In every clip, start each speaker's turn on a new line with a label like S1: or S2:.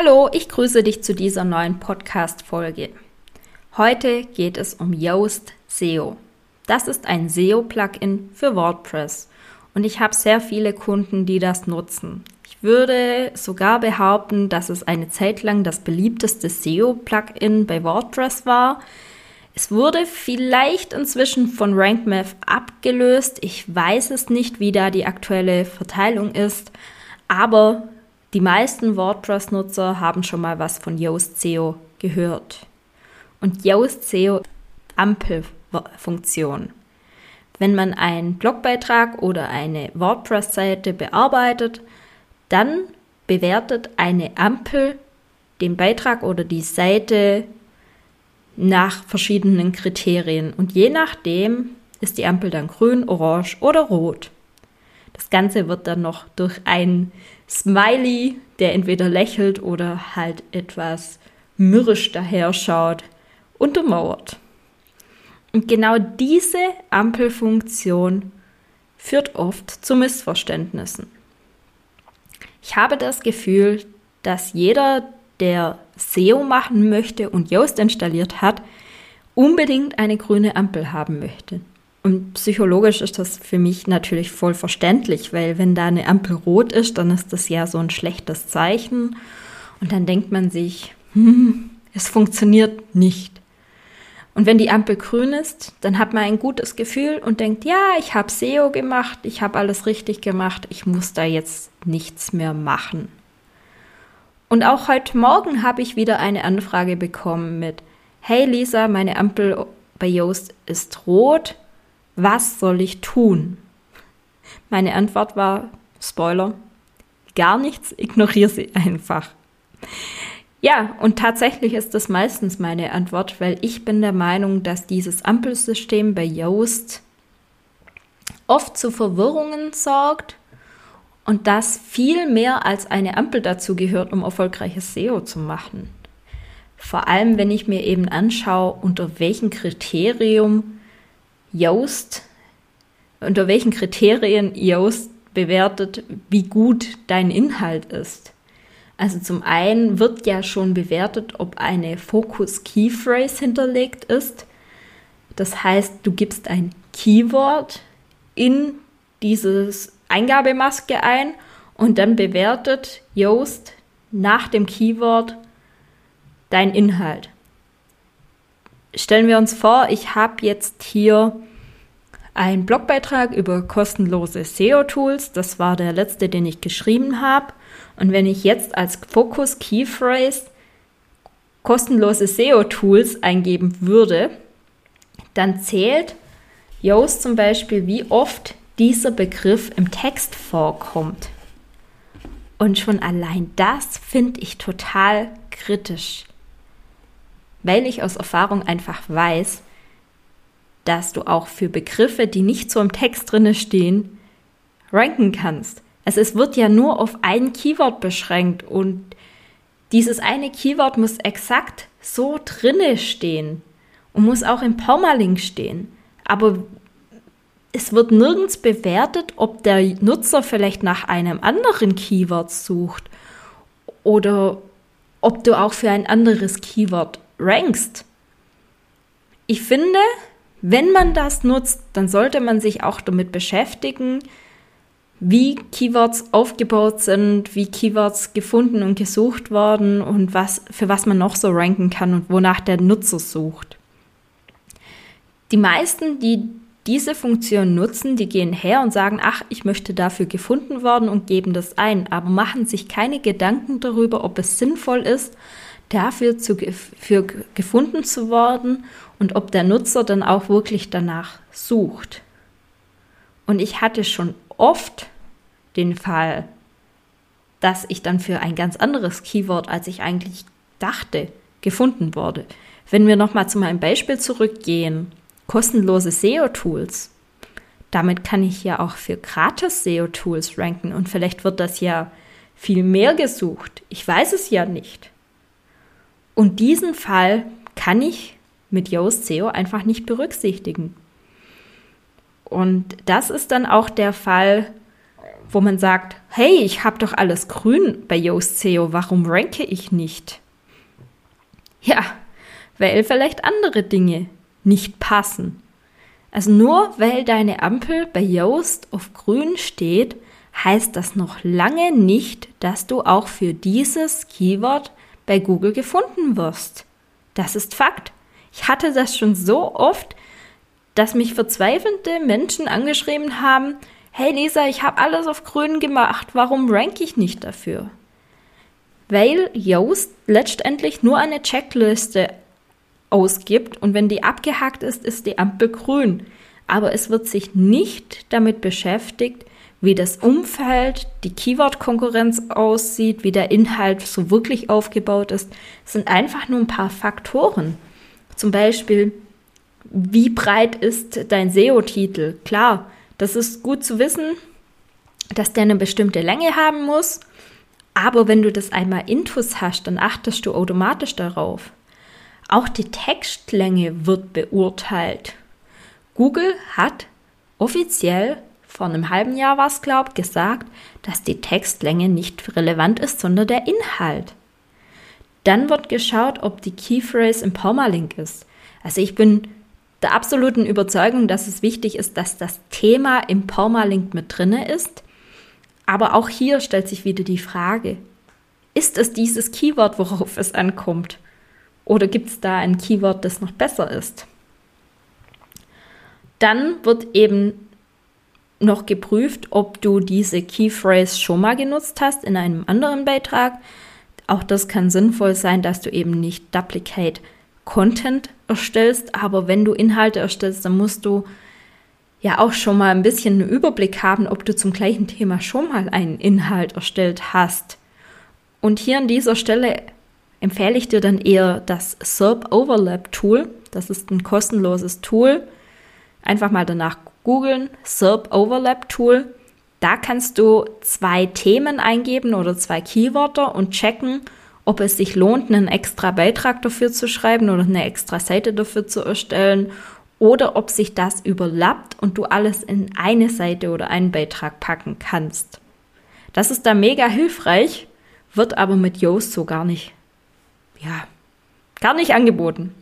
S1: Hallo, ich grüße dich zu dieser neuen Podcast-Folge. Heute geht es um Yoast SEO. Das ist ein SEO-Plugin für WordPress und ich habe sehr viele Kunden, die das nutzen. Ich würde sogar behaupten, dass es eine Zeit lang das beliebteste SEO-Plugin bei WordPress war. Es wurde vielleicht inzwischen von RankMath abgelöst. Ich weiß es nicht, wie da die aktuelle Verteilung ist, aber die meisten WordPress-Nutzer haben schon mal was von Yoast SEO gehört. Und Yoast SEO Ampelfunktion. Wenn man einen Blogbeitrag oder eine WordPress-Seite bearbeitet, dann bewertet eine Ampel den Beitrag oder die Seite nach verschiedenen Kriterien. Und je nachdem ist die Ampel dann grün, orange oder rot. Das Ganze wird dann noch durch ein Smiley, der entweder lächelt oder halt etwas mürrisch daherschaut, untermauert. Und genau diese Ampelfunktion führt oft zu Missverständnissen. Ich habe das Gefühl, dass jeder, der SEO machen möchte und Yoast installiert hat, unbedingt eine grüne Ampel haben möchte. Und psychologisch ist das für mich natürlich voll verständlich, weil wenn da eine Ampel rot ist, dann ist das ja so ein schlechtes Zeichen. Und dann denkt man sich, hm, es funktioniert nicht. Und wenn die Ampel grün ist, dann hat man ein gutes Gefühl und denkt, ja, ich habe SEO gemacht, ich habe alles richtig gemacht, ich muss da jetzt nichts mehr machen. Und auch heute Morgen habe ich wieder eine Anfrage bekommen mit, hey Lisa, meine Ampel bei Yoast ist rot, was soll ich tun? Meine Antwort war, Spoiler, gar nichts, ignoriere sie einfach. Ja, und tatsächlich ist das meistens meine Antwort, weil ich bin der Meinung, dass dieses Ampelsystem bei Yoast oft zu Verwirrungen sorgt und dass viel mehr als eine Ampel dazu gehört, um erfolgreiches SEO zu machen. Vor allem, wenn ich mir eben anschaue, unter welchem Kriterium Yoast, unter welchen Kriterien Yoast bewertet, wie gut dein Inhalt ist. Also zum einen wird ja schon bewertet, ob eine Focus Key Phrase hinterlegt ist. Das heißt, du gibst ein Keyword in dieses Eingabemaske ein und dann bewertet Yoast nach dem Keyword dein Inhalt stellen wir uns vor, ich habe jetzt hier einen Blogbeitrag über kostenlose SEO-Tools. Das war der letzte, den ich geschrieben habe. Und wenn ich jetzt als Fokus Keyphrase kostenlose SEO-Tools eingeben würde, dann zählt Yoast zum Beispiel, wie oft dieser Begriff im Text vorkommt. Und schon allein das finde ich total kritisch weil ich aus Erfahrung einfach weiß, dass du auch für Begriffe, die nicht so im Text drinne stehen, ranken kannst. Also es wird ja nur auf ein Keyword beschränkt und dieses eine Keyword muss exakt so drinne stehen und muss auch im Permalink stehen. Aber es wird nirgends bewertet, ob der Nutzer vielleicht nach einem anderen Keyword sucht oder ob du auch für ein anderes Keyword rankst. Ich finde, wenn man das nutzt, dann sollte man sich auch damit beschäftigen, wie Keywords aufgebaut sind, wie Keywords gefunden und gesucht worden und was, für was man noch so ranken kann und wonach der Nutzer sucht. Die meisten, die diese Funktion nutzen, die gehen her und sagen, ach, ich möchte dafür gefunden worden und geben das ein, aber machen sich keine Gedanken darüber, ob es sinnvoll ist, dafür zu, für gefunden zu worden und ob der Nutzer dann auch wirklich danach sucht. Und ich hatte schon oft den Fall, dass ich dann für ein ganz anderes Keyword, als ich eigentlich dachte, gefunden wurde. Wenn wir nochmal zu meinem Beispiel zurückgehen, kostenlose SEO-Tools. Damit kann ich ja auch für gratis SEO-Tools ranken und vielleicht wird das ja viel mehr gesucht. Ich weiß es ja nicht. Und diesen Fall kann ich mit Yoast SEO einfach nicht berücksichtigen. Und das ist dann auch der Fall, wo man sagt, hey, ich habe doch alles grün bei Yoast SEO, warum ranke ich nicht? Ja, weil vielleicht andere Dinge nicht passen. Also nur weil deine Ampel bei Yoast auf grün steht, heißt das noch lange nicht, dass du auch für dieses Keyword bei Google gefunden wirst. Das ist Fakt. Ich hatte das schon so oft, dass mich verzweifelnde Menschen angeschrieben haben, hey Lisa, ich habe alles auf grün gemacht, warum rank ich nicht dafür? Weil Yoast letztendlich nur eine Checkliste ausgibt und wenn die abgehakt ist, ist die Ampel grün. Aber es wird sich nicht damit beschäftigt, wie das Umfeld, die Keyword-Konkurrenz aussieht, wie der Inhalt so wirklich aufgebaut ist. Sind einfach nur ein paar Faktoren. Zum Beispiel, wie breit ist dein SEO-Titel? Klar, das ist gut zu wissen, dass der eine bestimmte Länge haben muss. Aber wenn du das einmal intus hast, dann achtest du automatisch darauf. Auch die Textlänge wird beurteilt. Google hat offiziell vor einem halben Jahr war es, glaubt, gesagt, dass die Textlänge nicht relevant ist, sondern der Inhalt. Dann wird geschaut, ob die Keyphrase im Permalink ist. Also ich bin der absoluten Überzeugung, dass es wichtig ist, dass das Thema im Permalink mit drinne ist. Aber auch hier stellt sich wieder die Frage, ist es dieses Keyword, worauf es ankommt? Oder gibt es da ein Keyword, das noch besser ist? Dann wird eben noch geprüft, ob du diese Keyphrase schon mal genutzt hast in einem anderen Beitrag. Auch das kann sinnvoll sein, dass du eben nicht Duplicate Content erstellst, aber wenn du Inhalte erstellst, dann musst du ja auch schon mal ein bisschen einen Überblick haben, ob du zum gleichen Thema schon mal einen Inhalt erstellt hast. Und hier an dieser Stelle empfehle ich dir dann eher das SERP Overlap Tool. Das ist ein kostenloses Tool. Einfach mal danach googeln, SERP Overlap Tool. Da kannst du zwei Themen eingeben oder zwei Keywörter und checken, ob es sich lohnt, einen extra Beitrag dafür zu schreiben oder eine extra Seite dafür zu erstellen oder ob sich das überlappt und du alles in eine Seite oder einen Beitrag packen kannst. Das ist da mega hilfreich, wird aber mit Yoast so gar nicht ja, gar nicht angeboten.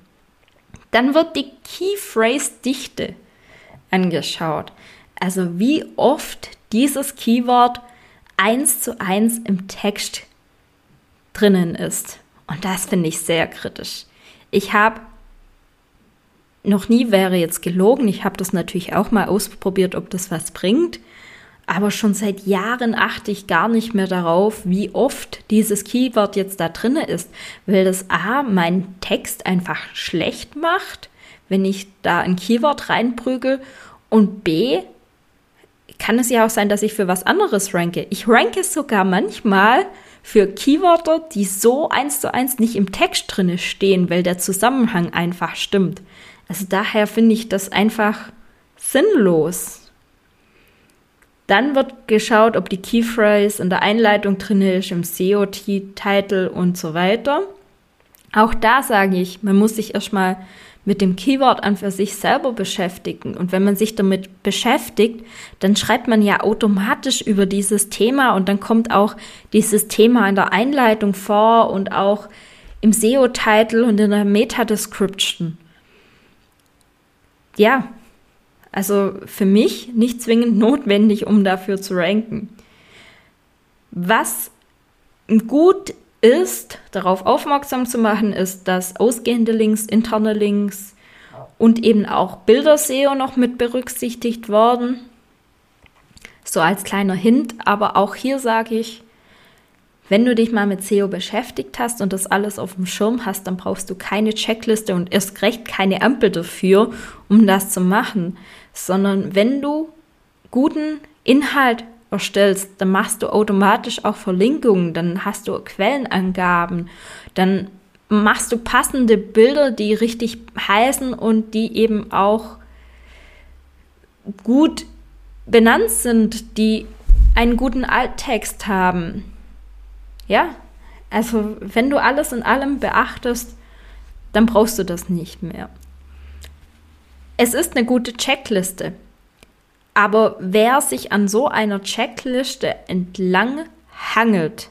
S1: Dann wird die Keyphrase-Dichte angeschaut. Also wie oft dieses Keyword eins zu eins im Text drinnen ist. Und das finde ich sehr kritisch. Ich habe noch nie wäre jetzt gelogen. Ich habe das natürlich auch mal ausprobiert, ob das was bringt. Aber schon seit Jahren achte ich gar nicht mehr darauf, wie oft dieses Keyword jetzt da drinne ist, weil das A, meinen Text einfach schlecht macht, wenn ich da ein Keyword reinprügel und B, kann es ja auch sein, dass ich für was anderes ranke. Ich ranke sogar manchmal für Keywörter, die so eins zu eins nicht im Text drinne stehen, weil der Zusammenhang einfach stimmt. Also daher finde ich das einfach sinnlos. Dann wird geschaut, ob die Keyphrase in der Einleitung drin ist, im SEO-Title und so weiter. Auch da sage ich, man muss sich erstmal mit dem Keyword an für sich selber beschäftigen. Und wenn man sich damit beschäftigt, dann schreibt man ja automatisch über dieses Thema und dann kommt auch dieses Thema in der Einleitung vor und auch im SEO-Title und in der Meta-Description. Ja, also für mich nicht zwingend notwendig, um dafür zu ranken. Was gut ist, darauf aufmerksam zu machen, ist, dass ausgehende Links, interne Links und eben auch Bilder-SEO noch mit berücksichtigt worden. So als kleiner Hint, aber auch hier sage ich, wenn du dich mal mit SEO beschäftigt hast und das alles auf dem Schirm hast, dann brauchst du keine Checkliste und erst recht keine Ampel dafür, um das zu machen, sondern wenn du guten Inhalt erstellst, dann machst du automatisch auch Verlinkungen, dann hast du Quellenangaben, dann machst du passende Bilder, die richtig heißen und die eben auch gut benannt sind, die einen guten Alttext haben. Ja, also wenn du alles in allem beachtest, dann brauchst du das nicht mehr. Es ist eine gute Checkliste. Aber wer sich an so einer Checkliste entlang hangelt,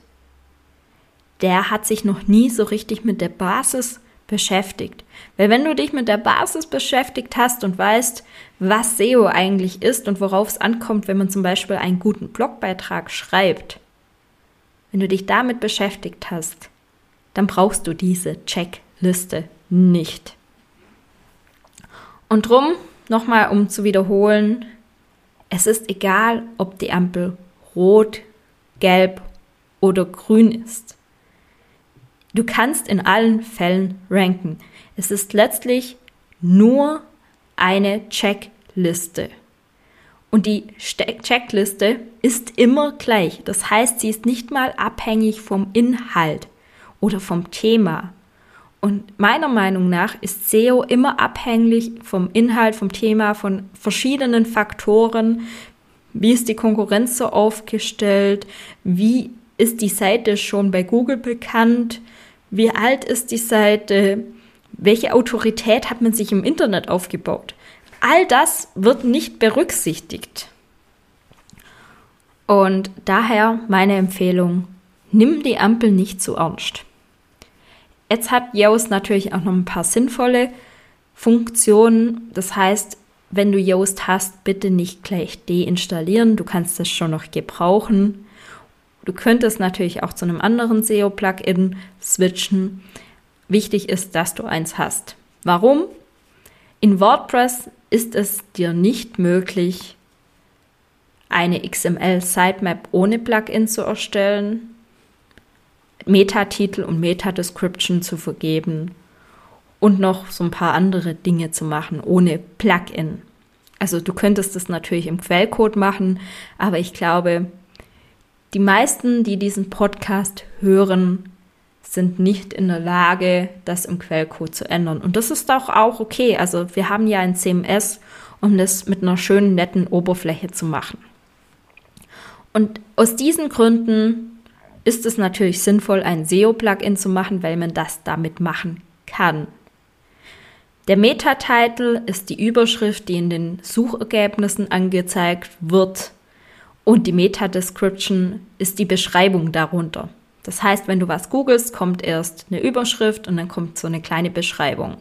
S1: der hat sich noch nie so richtig mit der Basis beschäftigt. Weil wenn du dich mit der Basis beschäftigt hast und weißt, was SEO eigentlich ist und worauf es ankommt, wenn man zum Beispiel einen guten Blogbeitrag schreibt, wenn du dich damit beschäftigt hast, dann brauchst du diese Checkliste nicht. Und drum, nochmal um zu wiederholen, es ist egal, ob die Ampel rot, gelb oder grün ist. Du kannst in allen Fällen ranken. Es ist letztlich nur eine Checkliste. Und die Checkliste ist immer gleich. Das heißt, sie ist nicht mal abhängig vom Inhalt oder vom Thema. Und meiner Meinung nach ist SEO immer abhängig vom Inhalt, vom Thema, von verschiedenen Faktoren. Wie ist die Konkurrenz so aufgestellt? Wie ist die Seite schon bei Google bekannt? Wie alt ist die Seite? Welche Autorität hat man sich im Internet aufgebaut? All das wird nicht berücksichtigt. Und daher meine Empfehlung, nimm die Ampel nicht zu ernst. Jetzt hat Yoast natürlich auch noch ein paar sinnvolle Funktionen. Das heißt, wenn du Yoast hast, bitte nicht gleich deinstallieren. Du kannst es schon noch gebrauchen. Du könntest natürlich auch zu einem anderen SEO-Plugin switchen. Wichtig ist, dass du eins hast. Warum? In WordPress ist es dir nicht möglich, eine XML-Sitemap ohne Plugin zu erstellen, Metatitel und Meta-Description zu vergeben und noch so ein paar andere Dinge zu machen ohne Plugin. Also du könntest das natürlich im Quellcode machen, aber ich glaube, die meisten, die diesen Podcast hören, sind nicht in der Lage, das im Quellcode zu ändern. Und das ist doch auch okay. Also wir haben ja ein CMS, um das mit einer schönen, netten Oberfläche zu machen. Und aus diesen Gründen ist es natürlich sinnvoll, ein SEO-Plugin zu machen, weil man das damit machen kann. Der Meta-Title ist die Überschrift, die in den Suchergebnissen angezeigt wird und die Meta-Description ist die Beschreibung darunter. Das heißt, wenn du was googelst, kommt erst eine Überschrift und dann kommt so eine kleine Beschreibung.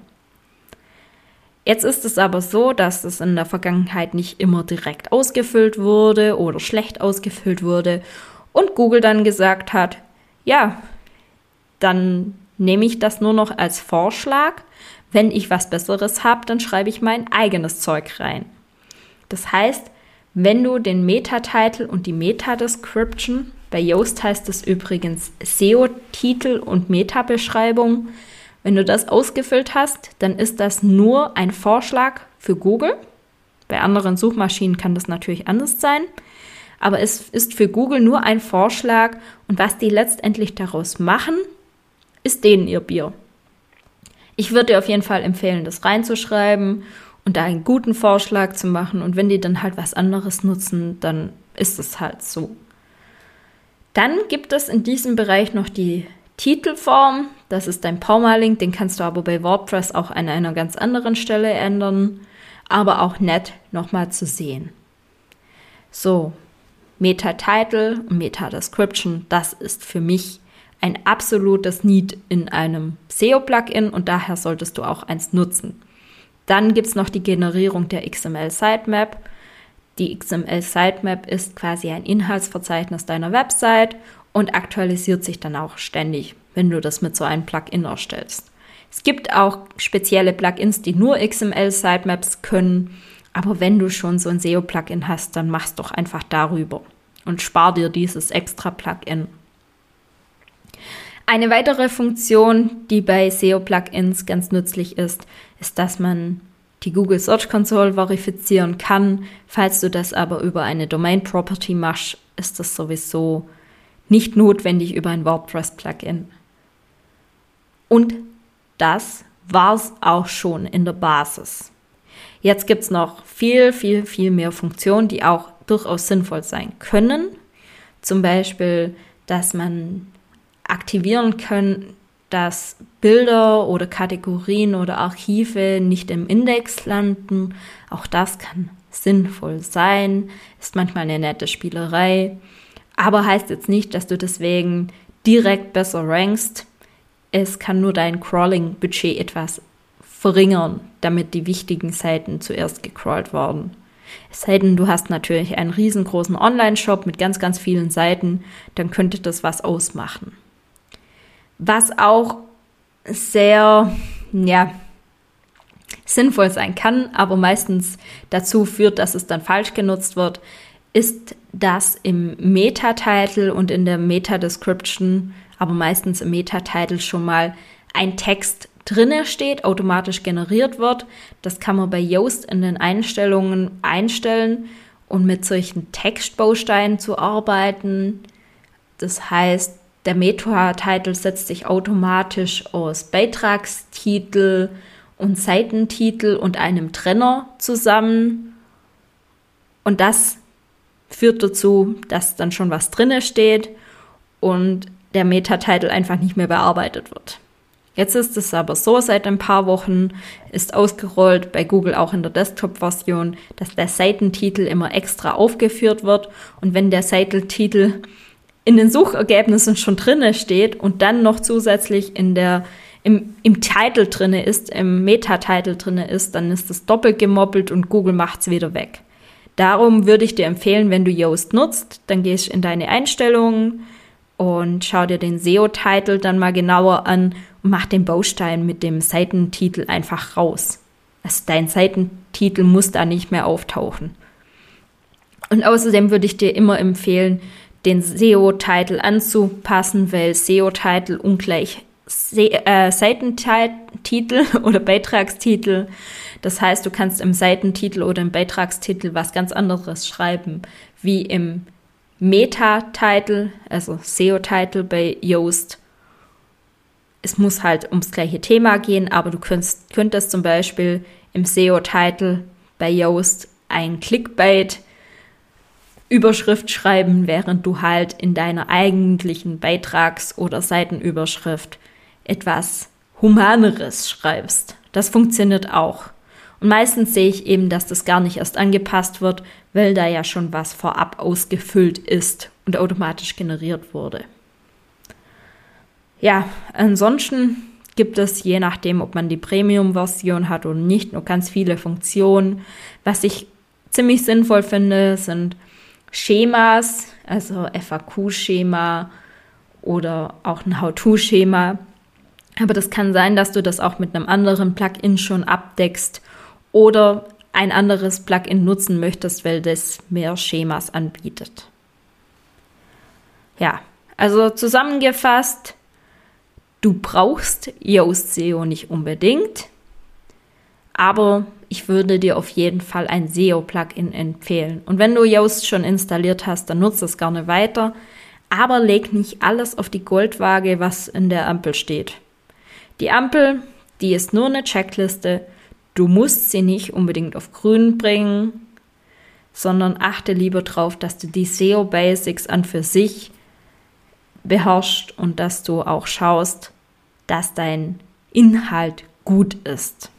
S1: Jetzt ist es aber so, dass es in der Vergangenheit nicht immer direkt ausgefüllt wurde oder schlecht ausgefüllt wurde und Google dann gesagt hat, ja, dann nehme ich das nur noch als Vorschlag. Wenn ich was Besseres habe, dann schreibe ich mein eigenes Zeug rein. Das heißt, wenn du den Meta-Title und die Meta-Description, bei Yoast heißt es übrigens SEO-Titel und Meta-Beschreibung, wenn du das ausgefüllt hast, dann ist das nur ein Vorschlag für Google. Bei anderen Suchmaschinen kann das natürlich anders sein. Aber es ist für Google nur ein Vorschlag und was die letztendlich daraus machen, ist denen ihr Bier. Ich würde dir auf jeden Fall empfehlen, das reinzuschreiben und da einen guten Vorschlag zu machen. Und wenn die dann halt was anderes nutzen, dann ist es halt so. Dann gibt es in diesem Bereich noch die Titelform. Das ist dein Permalink, den kannst du aber bei WordPress auch an einer ganz anderen Stelle ändern, aber auch nett nochmal zu sehen. So, Meta-Title und Meta-Description, das ist für mich ein absolutes Need in einem SEO-Plugin und daher solltest du auch eins nutzen. Dann gibt es noch die Generierung der XML Sitemap. Die XML Sitemap ist quasi ein Inhaltsverzeichnis deiner Website und aktualisiert sich dann auch ständig, wenn du das mit so einem Plugin erstellst. Es gibt auch spezielle Plugins, die nur XML Sitemaps können, aber wenn du schon so ein SEO-Plugin hast, dann mach's doch einfach darüber und spar dir dieses extra Plugin. Eine weitere Funktion, die bei SEO-Plugins ganz nützlich ist, ist, dass man die Google Search Console verifizieren kann. Falls du das aber über eine Domain Property machst, ist das sowieso nicht notwendig über ein WordPress-Plugin. Und das war's auch schon in der Basis. Jetzt gibt's noch viel, viel, viel mehr Funktionen, die auch durchaus sinnvoll sein können. Zum Beispiel, dass man aktivieren kann, dass Bilder oder Kategorien oder Archive nicht im Index landen. Auch das kann sinnvoll sein, ist manchmal eine nette Spielerei, aber heißt jetzt nicht, dass du deswegen direkt besser rankst. Es kann nur dein Crawling-Budget etwas verringern, damit die wichtigen Seiten zuerst gecrawlt werden. Es sei denn, du hast natürlich einen riesengroßen Online-Shop mit ganz, ganz vielen Seiten, dann könnte das was ausmachen. Was auch sehr, ja, sinnvoll sein kann, aber meistens dazu führt, dass es dann falsch genutzt wird, ist, dass im Meta-Title und in der Meta-Description, aber meistens im Meta-Title schon mal ein Text drinne steht, automatisch generiert wird. Das kann man bei Yoast in den Einstellungen einstellen und mit solchen Textbausteinen zu arbeiten. Das heißt, der Meta-Title setzt sich automatisch aus Beitragstitel und Seitentitel und einem Trenner zusammen. Und das führt dazu, dass dann schon was drinne steht und der Meta-Title einfach nicht mehr bearbeitet wird. Jetzt ist es aber so, seit ein paar Wochen ist ausgerollt bei Google auch in der Desktop-Version, dass der Seitentitel immer extra aufgeführt wird und wenn der Seitentitel in den Suchergebnissen schon drinne steht und dann noch zusätzlich in der im, im Titel drinne ist, im Meta-Title drinne ist, dann ist das doppelt gemoppelt und Google macht's wieder weg. Darum würde ich dir empfehlen, wenn du Yoast nutzt, dann gehst in deine Einstellungen und schau dir den SEO-Titel dann mal genauer an und mach den Baustein mit dem Seitentitel einfach raus. Also dein Seitentitel muss da nicht mehr auftauchen. Und außerdem würde ich dir immer empfehlen, den SEO-Titel anzupassen, weil SEO-Titel ungleich Se äh, Seitentitel oder Beitragstitel. Das heißt, du kannst im Seitentitel oder im Beitragstitel was ganz anderes schreiben, wie im Meta-Title, also SEO-Title bei Yoast. Es muss halt ums gleiche Thema gehen, aber du könntest, könntest zum Beispiel im SEO-Title bei Yoast ein Clickbait Überschrift schreiben, während du halt in deiner eigentlichen Beitrags- oder Seitenüberschrift etwas Humaneres schreibst. Das funktioniert auch. Und meistens sehe ich eben, dass das gar nicht erst angepasst wird, weil da ja schon was vorab ausgefüllt ist und automatisch generiert wurde. Ja, ansonsten gibt es, je nachdem, ob man die Premium-Version hat oder nicht, nur ganz viele Funktionen. Was ich ziemlich sinnvoll finde, sind Schemas, also FAQ-Schema oder auch ein How-To-Schema. Aber das kann sein, dass du das auch mit einem anderen Plugin schon abdeckst oder ein anderes Plugin nutzen möchtest, weil das mehr Schemas anbietet. Ja, also zusammengefasst, du brauchst Yoast SEO nicht unbedingt, aber ich würde dir auf jeden Fall ein SEO-Plugin empfehlen. Und wenn du Yoast schon installiert hast, dann nutze es gerne weiter. Aber leg nicht alles auf die Goldwaage, was in der Ampel steht. Die Ampel, die ist nur eine Checkliste. Du musst sie nicht unbedingt auf grün bringen, sondern achte lieber darauf, dass du die SEO-Basics an für sich beherrschst und dass du auch schaust, dass dein Inhalt gut ist.